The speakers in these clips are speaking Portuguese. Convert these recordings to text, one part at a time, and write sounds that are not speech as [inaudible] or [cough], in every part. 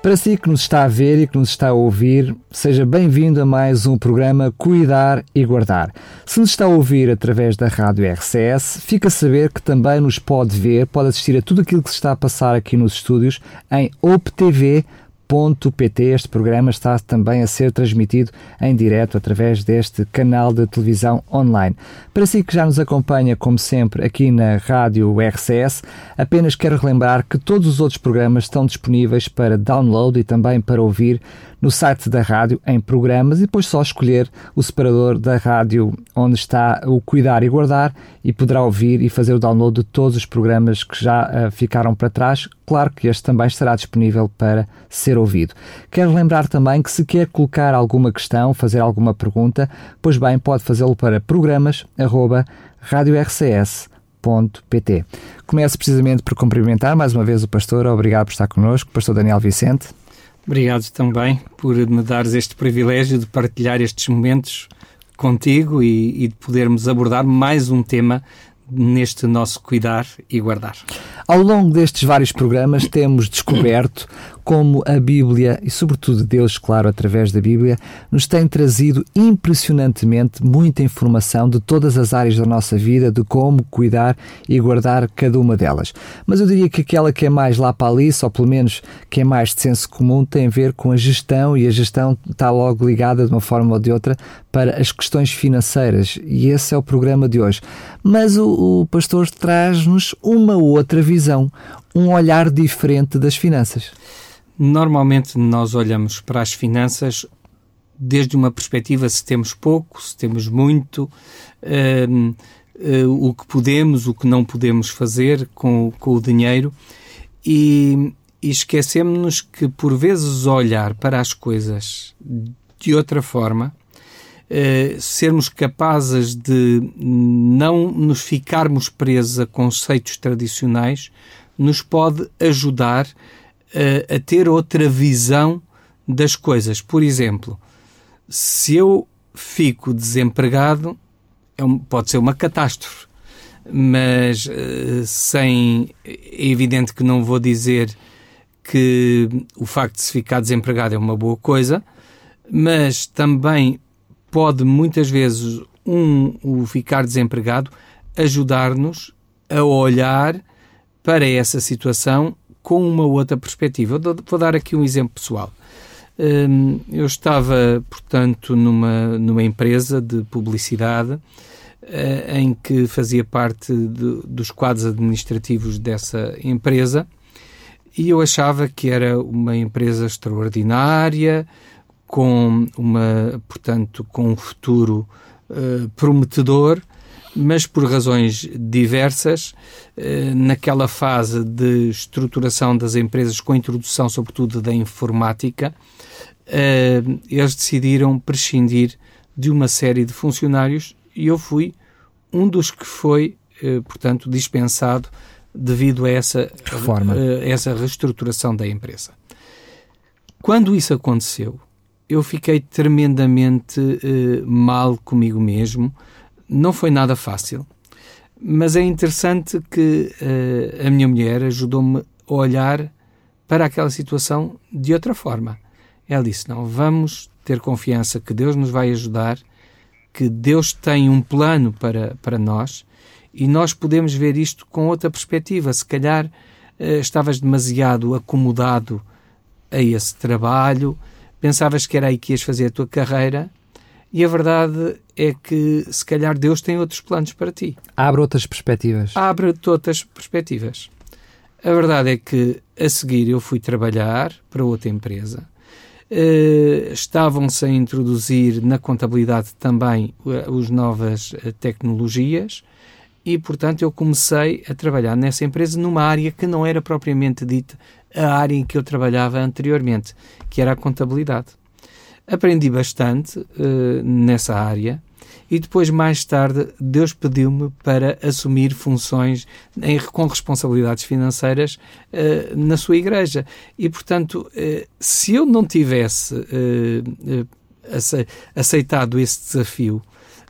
Para si que nos está a ver e que nos está a ouvir, seja bem-vindo a mais um programa Cuidar e Guardar. Se nos está a ouvir através da rádio RCS, fica a saber que também nos pode ver, pode assistir a tudo aquilo que se está a passar aqui nos estúdios em optv.com pt Este programa está também a ser transmitido em direto através deste canal de televisão online. Para si que já nos acompanha, como sempre, aqui na Rádio RCS, apenas quero relembrar que todos os outros programas estão disponíveis para download e também para ouvir no site da rádio em programas e depois só escolher o separador da rádio onde está o Cuidar e Guardar e poderá ouvir e fazer o download de todos os programas que já uh, ficaram para trás. Claro que este também estará disponível para ser ouvido. Quero lembrar também que se quer colocar alguma questão, fazer alguma pergunta, pois bem, pode fazê-lo para programas@radiorcs.pt. Começo precisamente por cumprimentar mais uma vez o pastor. Obrigado por estar connosco, pastor Daniel Vicente. Obrigado também por me dares este privilégio de partilhar estes momentos contigo e, e de podermos abordar mais um tema neste nosso cuidar e guardar. Ao longo destes vários programas temos descoberto como a Bíblia, e sobretudo Deus, claro, através da Bíblia, nos tem trazido impressionantemente muita informação de todas as áreas da nossa vida, de como cuidar e guardar cada uma delas. Mas eu diria que aquela que é mais lá para ali, ou pelo menos que é mais de senso comum, tem a ver com a gestão, e a gestão está logo ligada de uma forma ou de outra para as questões financeiras. E esse é o programa de hoje. Mas o, o pastor traz-nos uma outra visão, um olhar diferente das finanças. Normalmente nós olhamos para as finanças desde uma perspectiva se temos pouco, se temos muito, uh, uh, o que podemos, o que não podemos fazer com, com o dinheiro e, e esquecemos-nos que por vezes olhar para as coisas de outra forma, uh, sermos capazes de não nos ficarmos presos a conceitos tradicionais, nos pode ajudar a, a ter outra visão das coisas. Por exemplo, se eu fico desempregado, é um, pode ser uma catástrofe, mas uh, sem. É evidente que não vou dizer que o facto de se ficar desempregado é uma boa coisa, mas também pode muitas vezes um, o ficar desempregado ajudar-nos a olhar para essa situação com uma outra perspectiva. vou dar aqui um exemplo pessoal. Hum, eu estava, portanto, numa, numa empresa de publicidade eh, em que fazia parte de, dos quadros administrativos dessa empresa e eu achava que era uma empresa extraordinária, com uma, portanto, com um futuro uh, prometedor mas por razões diversas, eh, naquela fase de estruturação das empresas, com a introdução, sobretudo, da informática, eh, eles decidiram prescindir de uma série de funcionários e eu fui um dos que foi, portanto, dispensado devido a essa reforma, essa reestruturação da empresa. Quando isso aconteceu, eu fiquei tremendamente mal comigo mesmo, não foi nada fácil, mas é interessante que uh, a minha mulher ajudou-me a olhar para aquela situação de outra forma. Ela disse: Não, vamos ter confiança que Deus nos vai ajudar, que Deus tem um plano para, para nós e nós podemos ver isto com outra perspectiva. Se calhar uh, estavas demasiado acomodado a esse trabalho, pensavas que era aí que ias fazer a tua carreira e a verdade é que se calhar Deus tem outros planos para ti. Abre outras perspectivas. Abre outras perspectivas. A verdade é que a seguir eu fui trabalhar para outra empresa. Uh, Estavam-se a introduzir na contabilidade também uh, as novas uh, tecnologias e, portanto, eu comecei a trabalhar nessa empresa numa área que não era propriamente dita a área em que eu trabalhava anteriormente, que era a contabilidade. Aprendi bastante uh, nessa área e depois, mais tarde, Deus pediu-me para assumir funções em, com responsabilidades financeiras uh, na sua igreja. E, portanto, uh, se eu não tivesse aceitado esse desafio,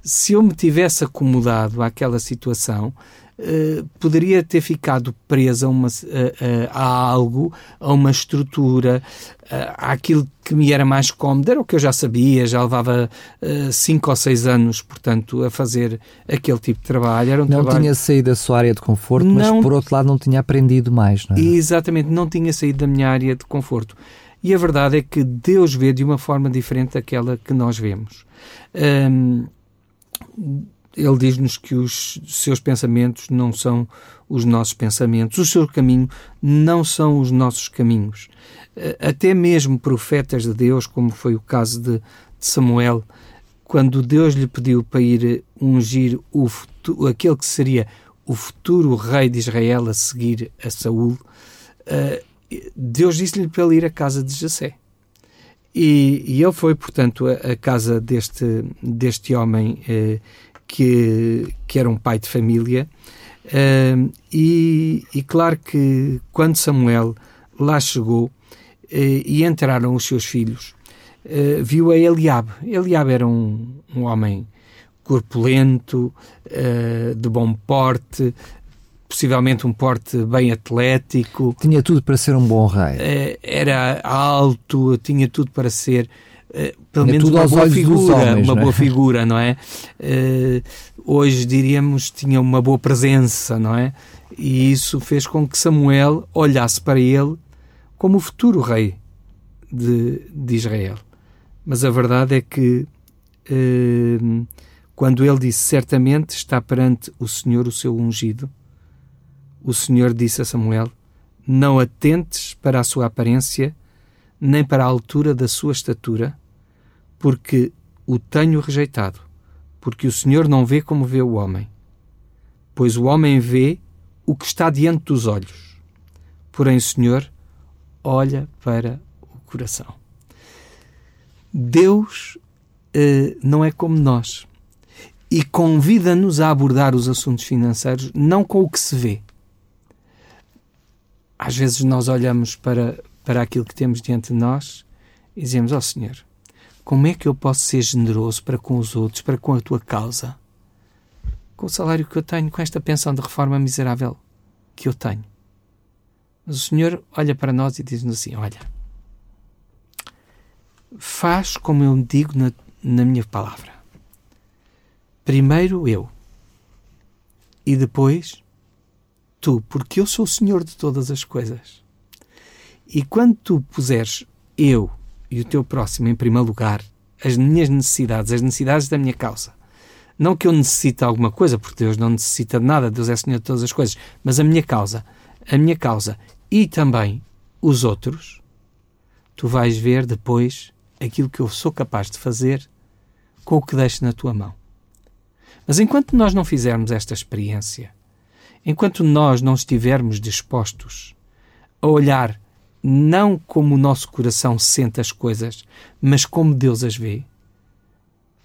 se eu me tivesse acomodado àquela situação, Uh, poderia ter ficado presa a, uma, a, a, algo, a uma estrutura, a, àquilo que me era mais cómodo, era o que eu já sabia, já levava uh, cinco ou seis anos, portanto, a fazer aquele tipo de trabalho. Era um não trabalho... tinha saído da sua área de conforto, não... mas por outro lado não tinha aprendido mais, não é? Exatamente, não tinha saído da minha área de conforto. E a verdade é que Deus vê de uma forma diferente daquela que nós vemos. Um, ele diz-nos que os seus pensamentos não são os nossos pensamentos, o seu caminho não são os nossos caminhos. Eh, até mesmo profetas de Deus, como foi o caso de, Samuel, quando Deus lhe pediu para ir ungir o futuro, aquele que seria o futuro rei de Israel a seguir a Saul, eh, Deus disse-lhe para ele ir à casa de Jessé. E, e ele foi, portanto, à casa deste, deste homem eh, que, que era um pai de família. E, e, claro que quando Samuel lá chegou uh, e entraram os seus filhos, uh, viu a Eliabe. Eliabe era um, um homem corpulento, eh, de bom porte, possivelmente um porte bem atlético. Tinha tudo para ser um bom rei. era alto, tinha tudo para ser uh, pelo menos uma boa figura, homens, uma é? boa [laughs] figura, não é? Uh, hoje diríamos tinha uma boa presença, não é? E isso fez com que Samuel olhasse para ele como o futuro rei de, de Israel. Mas a verdade é que quando ele disse certamente está perante o Senhor o seu ungido, o Senhor disse a Samuel: Não atentes para a sua aparência nem para a altura da sua estatura, porque o tenho rejeitado, porque o Senhor não vê como vê o homem. Pois o homem vê o que está diante dos olhos, porém o Senhor olha para o coração. Deus eh, não é como nós e convida-nos a abordar os assuntos financeiros não com o que se vê. Às vezes nós olhamos para, para aquilo que temos diante de nós e dizemos: Ó oh, Senhor, como é que eu posso ser generoso para com os outros, para com a tua causa? Com o salário que eu tenho, com esta pensão de reforma miserável que eu tenho. Mas o Senhor olha para nós e diz-nos assim: Olha, faz como eu digo na, na minha palavra. Primeiro eu, e depois tu, porque eu sou o Senhor de todas as coisas. E quando tu puseres eu e o teu próximo em primeiro lugar, as minhas necessidades, as necessidades da minha causa, não que eu necessite alguma coisa, porque Deus não necessita de nada, Deus é Senhor de todas as coisas, mas a minha causa, a minha causa e também os outros, tu vais ver depois aquilo que eu sou capaz de fazer com o que deixo na tua mão. Mas enquanto nós não fizermos esta experiência, enquanto nós não estivermos dispostos a olhar não como o nosso coração sente as coisas, mas como Deus as vê,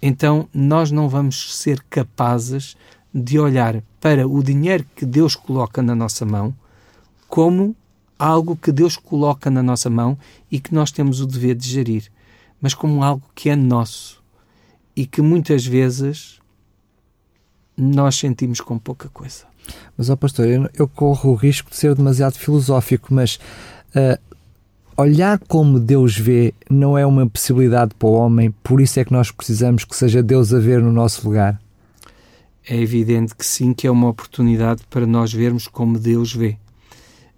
então nós não vamos ser capazes de olhar para o dinheiro que Deus coloca na nossa mão como algo que Deus coloca na nossa mão e que nós temos o dever de gerir, mas como algo que é nosso e que muitas vezes nós sentimos com pouca coisa. Mas, ó pastor, eu, eu corro o risco de ser demasiado filosófico, mas uh, olhar como Deus vê não é uma possibilidade para o homem, por isso é que nós precisamos que seja Deus a ver no nosso lugar. É evidente que sim, que é uma oportunidade para nós vermos como Deus vê,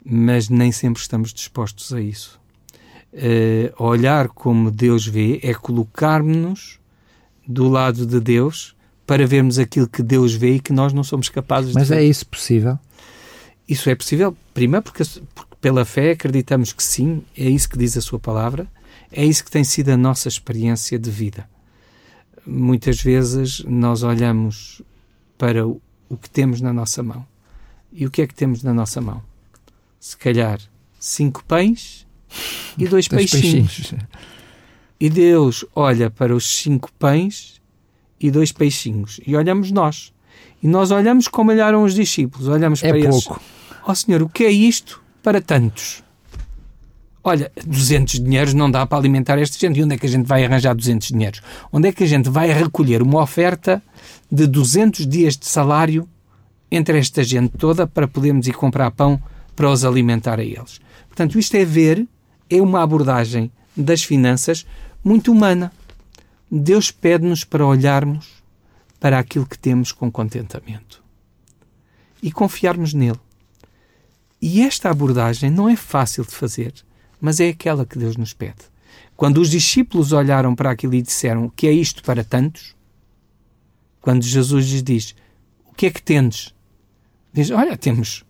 mas nem sempre estamos dispostos a isso. Uh, olhar como Deus vê é colocar-nos do lado de Deus para vermos aquilo que Deus vê e que nós não somos capazes mas de ver. Mas é isso possível? Isso é possível, primeiro porque, porque, pela fé acreditamos que sim, é isso que diz a sua palavra, é isso que tem sido a nossa experiência de vida. Muitas vezes nós olhamos para o, que temos na nossa mão. E o que é que temos na nossa mão? Se calhar cinco pães e dois, [laughs] dois peixinhos. peixinhos. E Deus olha para os cinco pães e dois peixinhos. E olhamos nós. E nós olhamos como olharam os discípulos. Olhamos é para pouco. eles. Ó oh, Senhor, o que é isto para tantos? Olha, 200 dinheiros não dá para alimentar esta gente. E onde é que a gente vai arranjar 200 dinheiros? Onde é que a gente vai recolher uma oferta de 200 dias de salário entre esta gente toda para podermos ir comprar pão para os alimentar a eles? Portanto, isto é ver, é uma abordagem das finanças muito humana. Deus pede-nos para olharmos para aquilo que temos com contentamento e confiarmos nele. E esta abordagem não é fácil de fazer, mas é aquela que Deus nos pede. Quando os discípulos olharam para aquilo e disseram que é isto para tantos, quando Jesus lhes diz o que é que tendes? Diz, olha, temos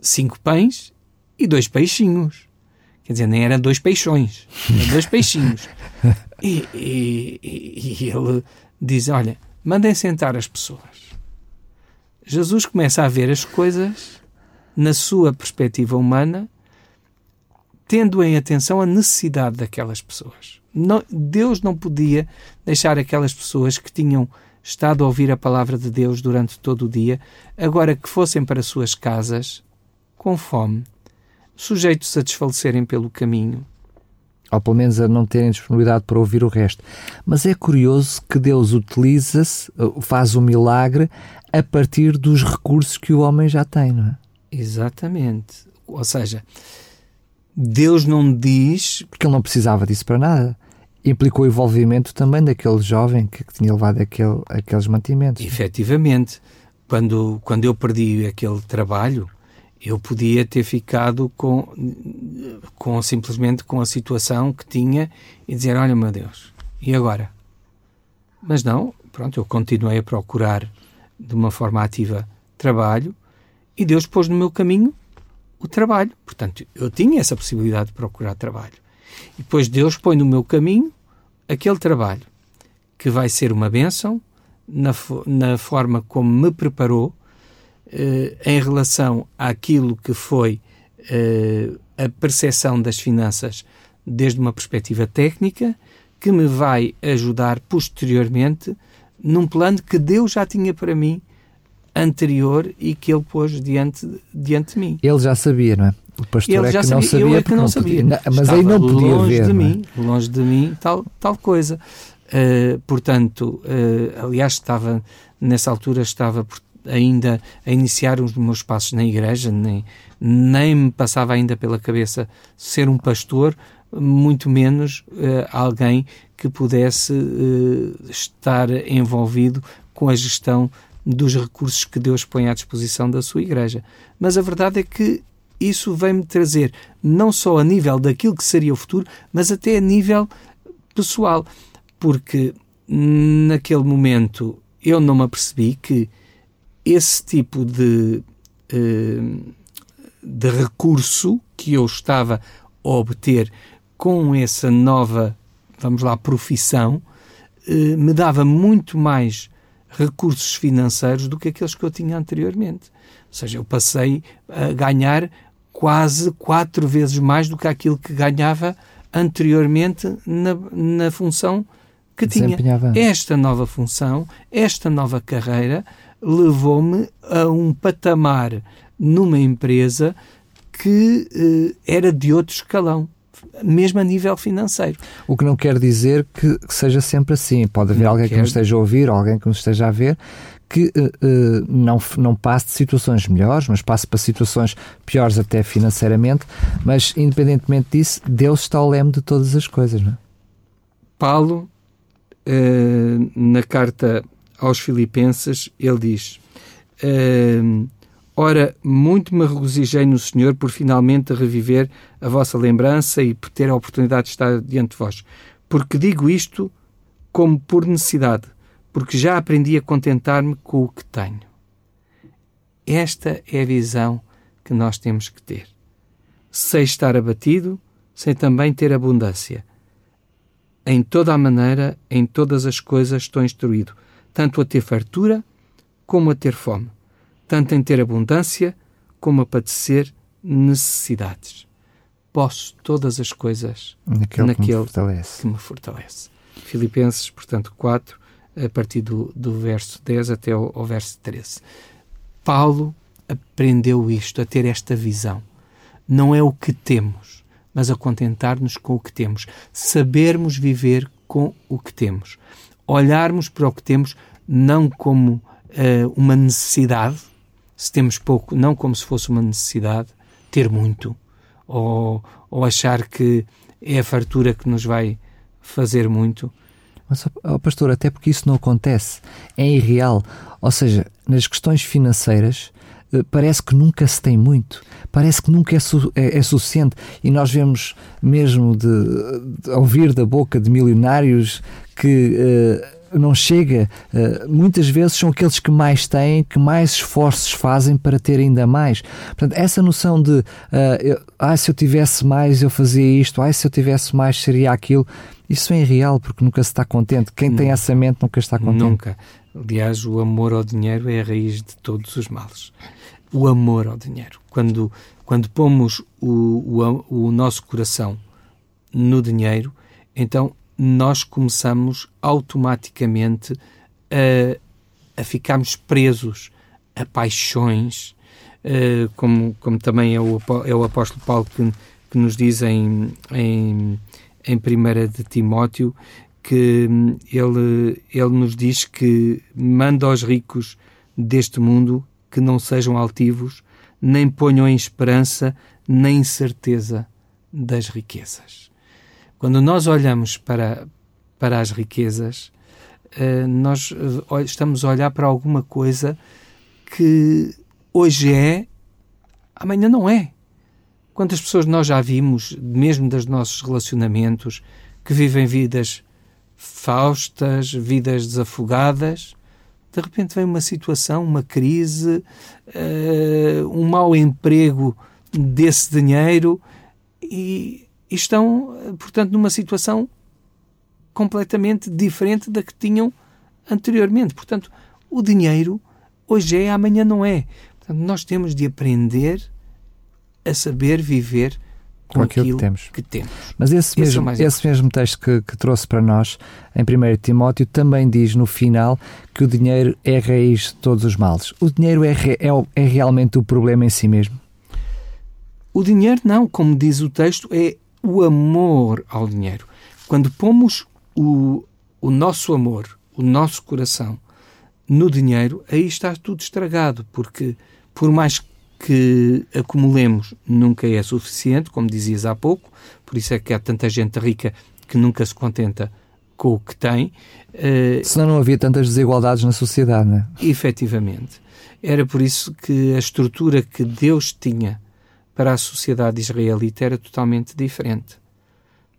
cinco pães e dois peixinhos. Quer dizer, nem eram dois peixões, eram dois peixinhos. [laughs] E, e, e ele diz: Olha, mandem sentar as pessoas. Jesus começa a ver as coisas na sua perspectiva humana, tendo em atenção a necessidade daquelas pessoas. Não, Deus não podia deixar aquelas pessoas que tinham estado a ouvir a palavra de Deus durante todo o dia, agora que fossem para suas casas com fome, sujeitos a desfalecerem pelo caminho. Ou pelo menos a não terem disponibilidade para ouvir o resto. Mas é curioso que Deus utiliza-se, faz o um milagre a partir dos recursos que o homem já tem, não é? Exatamente. Ou seja, Deus não diz. Porque ele não precisava disso para nada. Implicou o envolvimento também daquele jovem que, que tinha levado aquele, aqueles mantimentos. Efetivamente. Quando, quando eu perdi aquele trabalho, eu podia ter ficado com, com simplesmente com a situação que tinha e dizer: Olha, meu Deus, e agora? Mas não, pronto, eu continuei a procurar de uma forma ativa trabalho e Deus pôs no meu caminho o trabalho. Portanto, eu tinha essa possibilidade de procurar trabalho. E depois Deus põe no meu caminho aquele trabalho que vai ser uma bênção na, na forma como me preparou em relação àquilo que foi eh, a percepção das finanças desde uma perspectiva técnica, que me vai ajudar posteriormente num plano que Deus já tinha para mim anterior e que ele pôs diante, diante de mim. Ele já sabia, não é? O pastor ele é já que sabia, não sabia, eu é que não sabia. Podia, mas Estava aí não podia longe ver. De é? mim, longe de mim, tal, tal coisa. Uh, portanto, uh, aliás, estava nessa altura estava ainda a iniciar os meus passos na igreja, nem, nem me passava ainda pela cabeça ser um pastor, muito menos uh, alguém que pudesse uh, estar envolvido com a gestão dos recursos que Deus põe à disposição da sua igreja. Mas a verdade é que isso vem-me trazer, não só a nível daquilo que seria o futuro, mas até a nível pessoal, porque naquele momento eu não me apercebi que esse tipo de, eh, de recurso que eu estava a obter com essa nova, vamos lá, profissão, eh, me dava muito mais recursos financeiros do que aqueles que eu tinha anteriormente. Ou seja, eu passei a ganhar quase quatro vezes mais do que aquilo que ganhava anteriormente na, na função que tinha. Esta nova função, esta nova carreira, levou-me a um patamar numa empresa que eh, era de outro escalão, mesmo a nível financeiro. O que não quer dizer que, que seja sempre assim. Pode haver não alguém quer... que nos esteja a ouvir, alguém que nos esteja a ver, que uh, não, não passe de situações melhores, mas passe para situações piores até financeiramente, mas independentemente disso, Deus está ao leme de todas as coisas, não é? Paulo, uh, na carta aos Filipenses, ele diz: Ora, muito me regozijei no Senhor por finalmente reviver a vossa lembrança e por ter a oportunidade de estar diante de vós. Porque digo isto como por necessidade, porque já aprendi a contentar-me com o que tenho. Esta é a visão que nós temos que ter. Sei estar abatido, sem também ter abundância. Em toda a maneira, em todas as coisas estou instruído, tanto a ter fartura como a ter fome, tanto em ter abundância como a padecer necessidades. Posso todas as coisas naquele, naquele que, me fortalece. que me fortalece. Filipenses, portanto, 4, a partir do, do verso 10 até ao, ao verso 13. Paulo aprendeu isto, a ter esta visão. Não é o que temos, mas a contentar-nos com o que temos. Sabermos viver com o que temos. Olharmos para o que temos não como uh, uma necessidade, se temos pouco, não como se fosse uma necessidade, ter muito, ou, ou achar que é a fartura que nos vai fazer muito. Mas, oh, pastor, até porque isso não acontece, é irreal. Ou seja, nas questões financeiras, parece que nunca se tem muito, parece que nunca é, su é, é suficiente. E nós vemos mesmo de, de, ouvir da boca de milionários que. Uh, não chega, uh, muitas vezes são aqueles que mais têm, que mais esforços fazem para ter ainda mais. Portanto, essa noção de uh, eu, ah, se eu tivesse mais eu fazia isto, ah, se eu tivesse mais seria aquilo, isso é irreal porque nunca se está contente. Quem tem essa mente nunca está contente. Nunca. Aliás, o amor ao dinheiro é a raiz de todos os males o amor ao dinheiro. Quando, quando pomos o, o, o nosso coração no dinheiro, então nós começamos automaticamente a, a ficarmos presos a paixões, uh, como, como também é o, é o apóstolo Paulo que, que nos diz em, em, em 1 de Timóteo, que ele, ele nos diz que manda aos ricos deste mundo que não sejam altivos, nem ponham em esperança nem certeza das riquezas. Quando nós olhamos para, para as riquezas, eh, nós eh, estamos a olhar para alguma coisa que hoje é, amanhã não é. Quantas pessoas nós já vimos, mesmo dos nossos relacionamentos, que vivem vidas faustas, vidas desafogadas, de repente vem uma situação, uma crise, uh, um mau emprego desse dinheiro e, e estão, portanto, numa situação completamente diferente da que tinham anteriormente. Portanto, o dinheiro hoje é, amanhã não é. Portanto, nós temos de aprender a saber viver com, com aquilo, aquilo que, temos. que, temos. Mas esse, esse mesmo, é esse mesmo texto que, que, trouxe para nós, em 1 Timóteo, também diz no final que o dinheiro é a raiz de todos os males. O dinheiro é, é, é realmente o problema em si mesmo? O dinheiro não, como diz o texto, é o amor ao dinheiro. Quando pomos o, o nosso amor, o nosso coração no dinheiro, aí está tudo estragado, porque por mais que acumulemos nunca é suficiente, como dizias há pouco, por isso é que há tanta gente rica que nunca se contenta com o que tem. Uh, Senão não havia tantas desigualdades na sociedade, não é? Efetivamente. Era por isso que a estrutura que Deus tinha para a sociedade israelita era totalmente diferente.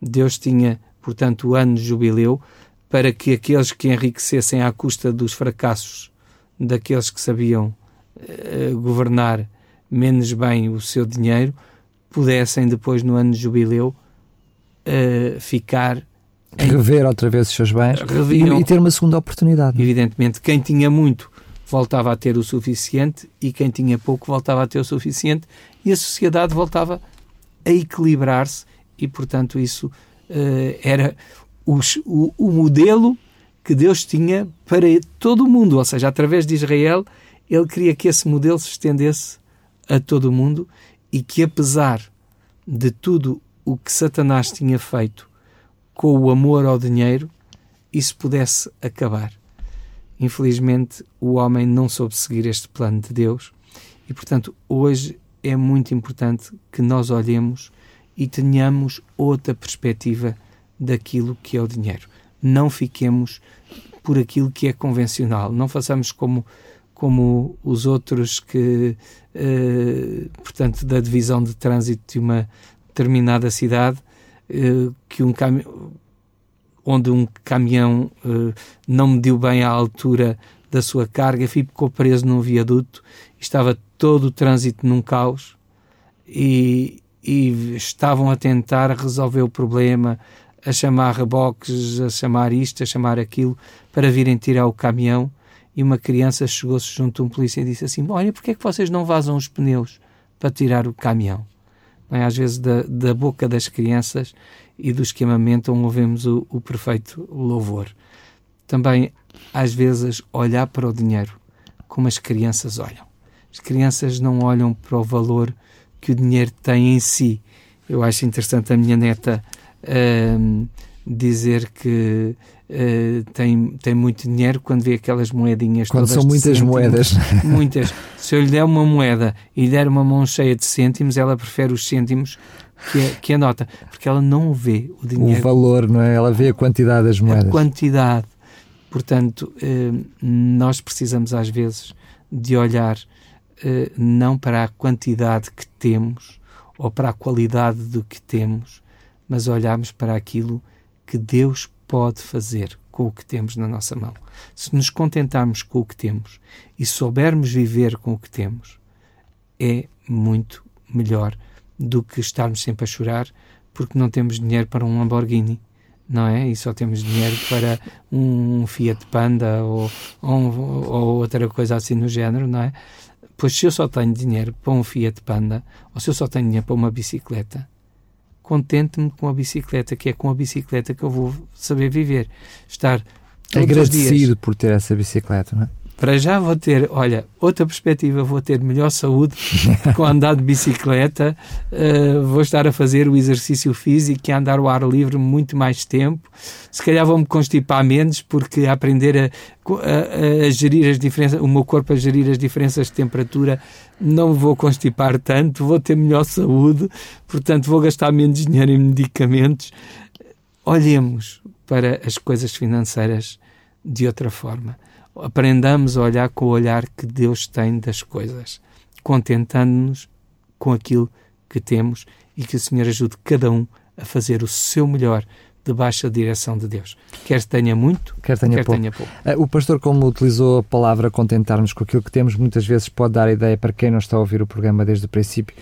Deus tinha, portanto, o ano de jubileu para que aqueles que enriquecessem à custa dos fracassos daqueles que sabiam uh, governar menos bem o seu dinheiro, pudessem depois, no ano de jubileu, uh, ficar. Em... Rever outra vez os seus bens Reviam, e ter uma segunda oportunidade. Evidentemente, quem tinha muito voltava a ter o suficiente e quem tinha pouco voltava a ter o suficiente e a sociedade voltava a equilibrar-se e, portanto, isso uh, era os, o, o modelo que Deus tinha para todo o mundo, ou seja, através de Israel, ele queria que esse modelo se estendesse a todo o mundo e que, apesar de tudo o que Satanás tinha feito com o amor ao dinheiro, isso pudesse acabar. Infelizmente, o homem não soube seguir este plano de Deus e, portanto, hoje é muito importante que nós olhemos e tenhamos outra perspectiva daquilo que é o dinheiro. Não fiquemos por aquilo que é convencional. Não façamos como como os outros que, eh, portanto, da divisão de trânsito de uma determinada cidade, eh, que um onde um caminhão eh, não mediu bem a altura da sua carga, ficou preso num viaduto, estava todo o trânsito num caos e, e estavam a tentar resolver o problema, a chamar reboques, a chamar isto, a chamar aquilo, para virem tirar o caminhão e uma criança chegou-se junto a um polícia e disse assim: Olha, porquê é que vocês não vazam os pneus para tirar o caminhão? É? Às vezes, da, da, boca das crianças e dos que amamentam, ouvemos o, o perfeito louvor. também, às vezes, olhar para o dinheiro como as crianças olham. As crianças não olham para o valor que o dinheiro tem em si. Eu acho interessante a minha neta uh, dizer que uh, tem, tem muito dinheiro quando vê aquelas moedinhas quando são muitas cêntimos, moedas. [laughs] [laughs] Muitas. Se eu lhe der uma moeda e lhe der uma mão cheia de cêntimos ela prefere os cêntimos que a, que a nota porque ela não vê o dinheiro. o valor não é? Ela vê a quantidade das moedas. a quantidade. Portanto uh, nós precisamos às vezes de olhar uh, não para a quantidade que temos ou para a qualidade do que temos mas olharmos para aquilo que Deus pode fazer com o que temos na nossa mão. Se nos contentarmos com o que temos e soubermos viver com o que temos, é muito melhor do que estarmos sempre a chorar porque não temos dinheiro para um Lamborghini, não é? E só temos dinheiro para um Fiat Panda ou, ou, ou outra coisa assim no género, não é? Pois se eu só tenho dinheiro para um Fiat Panda ou se eu só tenho dinheiro para uma bicicleta, contente-me com a bicicleta, que é com a bicicleta que eu vou saber viver. Estar agradecido por ter essa bicicleta, não é? Para já vou ter, olha, outra perspectiva, vou ter melhor saúde [laughs] com andar de bicicleta, uh, vou estar a fazer o exercício físico e a andar ao ar livre muito mais tempo. Se calhar vou-me constipar menos, porque aprender a, a, a, gerir as diferenças, o meu corpo a gerir as diferenças de temperatura, não vou constipar tanto, vou ter melhor saúde, portanto vou gastar menos dinheiro em medicamentos. Olhemos para as coisas financeiras de outra forma aprendamos a olhar com o olhar que Deus tem das coisas, contentando-nos com aquilo que temos e que o Senhor ajude cada um a fazer o seu melhor debaixo da direção de Deus. Quer tenha muito, quer tenha, quer pouco. tenha pouco. Eh, o pastor, como utilizou a palavra contentar-nos com aquilo que temos, muitas vezes pode dar ideia para quem não está a ouvir o programa desde o princípio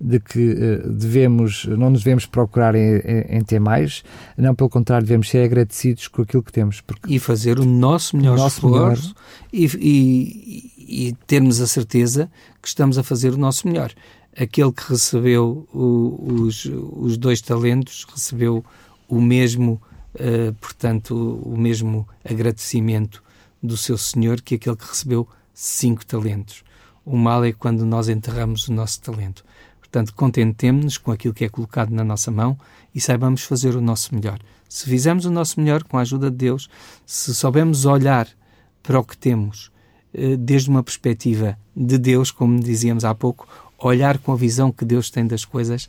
de que uh, devemos, não nos devemos procurar em, em, ter mais, não pelo contrário, devemos ser agradecidos com aquilo que temos. E fazer o nosso melhor o nosso esforço melhor. E, e, e, termos a certeza que estamos a fazer o nosso melhor. Aquele que recebeu o, os, os dois talentos recebeu o mesmo, uh, portanto, o mesmo agradecimento do seu Senhor que aquele que recebeu cinco talentos. O mal é quando nós enterramos o nosso talento. Portanto, contentemos-nos com aquilo que é colocado na nossa mão e saibamos fazer o nosso melhor. Se fizermos o nosso melhor com a ajuda de Deus, se soubermos olhar para o que temos eh, desde uma perspectiva de Deus, como dizíamos há pouco, olhar com a visão que Deus tem das coisas,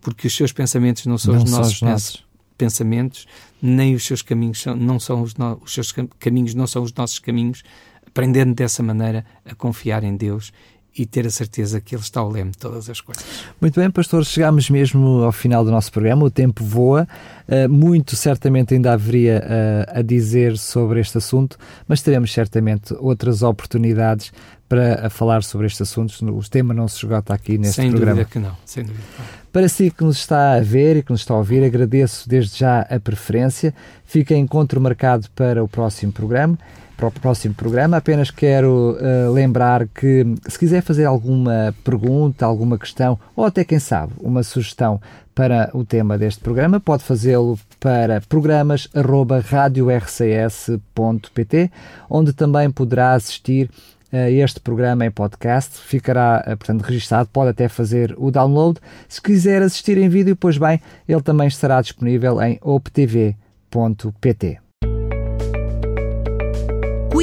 porque os seus pensamentos não são não os nossos, os nossos pensamentos, nem os seus caminhos são, não são os, no, os seus caminhos não são os nossos caminhos, aprendendo dessa maneira a confiar em Deus e ter a certeza que Ele está ao leme de todas as coisas. Muito bem, pastor, chegamos mesmo ao final do nosso programa, o tempo voa, uh, muito certamente ainda haveria uh, a dizer sobre este assunto, mas teremos certamente outras oportunidades para falar sobre este assunto. O tema não se esgota aqui neste sem programa. Sem dúvida que não, sem dúvida. Para si que nos está a ver e que nos está a ouvir, agradeço desde já a preferência. Fica encontro marcado para o próximo programa para o próximo programa. Apenas quero uh, lembrar que, se quiser fazer alguma pergunta, alguma questão, ou até, quem sabe, uma sugestão para o tema deste programa, pode fazê-lo para programas.radiorcs.pt, onde também poderá assistir a este programa em podcast. Ficará, eh, portanto, registado. Pode até fazer o download. Se quiser assistir em vídeo, pois bem, ele também estará disponível em optv.pt.